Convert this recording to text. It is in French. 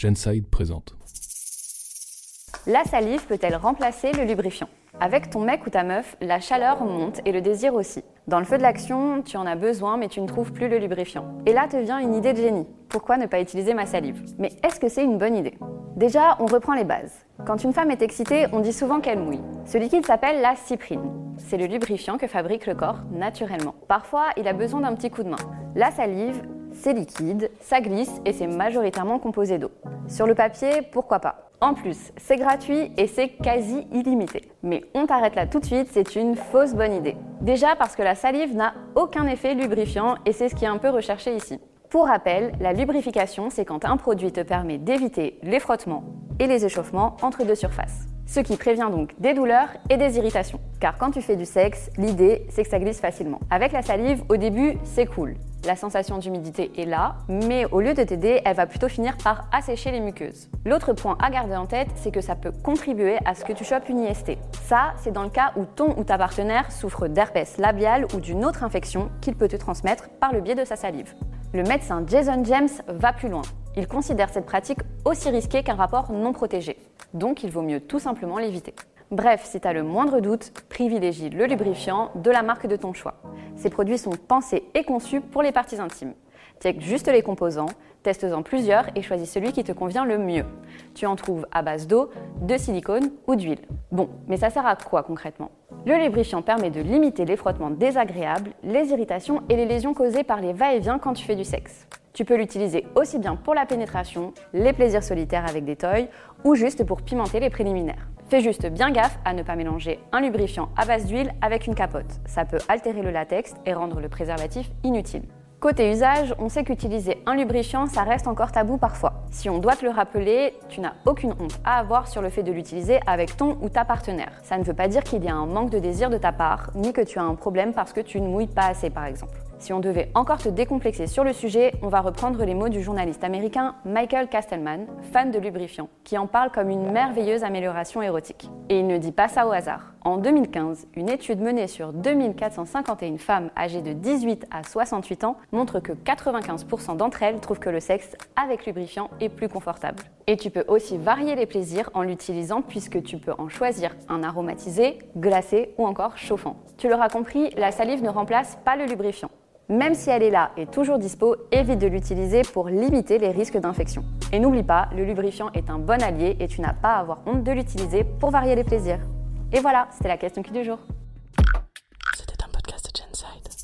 Genside présente. La salive peut-elle remplacer le lubrifiant? Avec ton mec ou ta meuf, la chaleur monte et le désir aussi. Dans le feu de l'action, tu en as besoin mais tu ne trouves plus le lubrifiant. Et là te vient une idée de génie. Pourquoi ne pas utiliser ma salive? Mais est-ce que c'est une bonne idée? Déjà, on reprend les bases. Quand une femme est excitée, on dit souvent qu'elle mouille. Ce liquide s'appelle la cyprine. C'est le lubrifiant que fabrique le corps naturellement. Parfois, il a besoin d'un petit coup de main. La salive, c'est liquide, ça glisse et c'est majoritairement composé d'eau. Sur le papier, pourquoi pas? En plus, c'est gratuit et c'est quasi illimité. Mais on t'arrête là tout de suite, c'est une fausse bonne idée. Déjà parce que la salive n'a aucun effet lubrifiant et c'est ce qui est un peu recherché ici. Pour rappel, la lubrification, c'est quand un produit te permet d'éviter les frottements et les échauffements entre deux surfaces. Ce qui prévient donc des douleurs et des irritations. Car quand tu fais du sexe, l'idée, c'est que ça glisse facilement. Avec la salive, au début, c'est cool. La sensation d'humidité est là, mais au lieu de t'aider, elle va plutôt finir par assécher les muqueuses. L'autre point à garder en tête, c'est que ça peut contribuer à ce que tu chopes une IST. Ça, c'est dans le cas où ton ou ta partenaire souffre d'herpès labial ou d'une autre infection qu'il peut te transmettre par le biais de sa salive. Le médecin Jason James va plus loin. Il considère cette pratique aussi risquée qu'un rapport non protégé. Donc il vaut mieux tout simplement l'éviter. Bref, si tu as le moindre doute, privilégie le lubrifiant de la marque de ton choix. Ces produits sont pensés et conçus pour les parties intimes. Check juste les composants, teste-en plusieurs et choisis celui qui te convient le mieux. Tu en trouves à base d'eau, de silicone ou d'huile. Bon, mais ça sert à quoi concrètement? Le lubrifiant permet de limiter les frottements désagréables, les irritations et les lésions causées par les va-et-vient quand tu fais du sexe. Tu peux l'utiliser aussi bien pour la pénétration, les plaisirs solitaires avec des toys ou juste pour pimenter les préliminaires. Fais juste bien gaffe à ne pas mélanger un lubrifiant à base d'huile avec une capote. Ça peut altérer le latex et rendre le préservatif inutile. Côté usage, on sait qu'utiliser un lubrifiant, ça reste encore tabou parfois. Si on doit te le rappeler, tu n'as aucune honte à avoir sur le fait de l'utiliser avec ton ou ta partenaire. Ça ne veut pas dire qu'il y a un manque de désir de ta part, ni que tu as un problème parce que tu ne mouilles pas assez par exemple. Si on devait encore te décomplexer sur le sujet, on va reprendre les mots du journaliste américain Michael Kastelman, fan de lubrifiant, qui en parle comme une merveilleuse amélioration érotique. Et il ne dit pas ça au hasard. En 2015, une étude menée sur 2451 femmes âgées de 18 à 68 ans montre que 95% d'entre elles trouvent que le sexe avec lubrifiant est plus confortable. Et tu peux aussi varier les plaisirs en l'utilisant puisque tu peux en choisir un aromatisé, glacé ou encore chauffant. Tu l'auras compris, la salive ne remplace pas le lubrifiant même si elle est là et toujours dispo, évite de l'utiliser pour limiter les risques d'infection. Et n'oublie pas, le lubrifiant est un bon allié et tu n'as pas à avoir honte de l'utiliser pour varier les plaisirs. Et voilà, c'était la question qui du jour. C'était un podcast de Genside.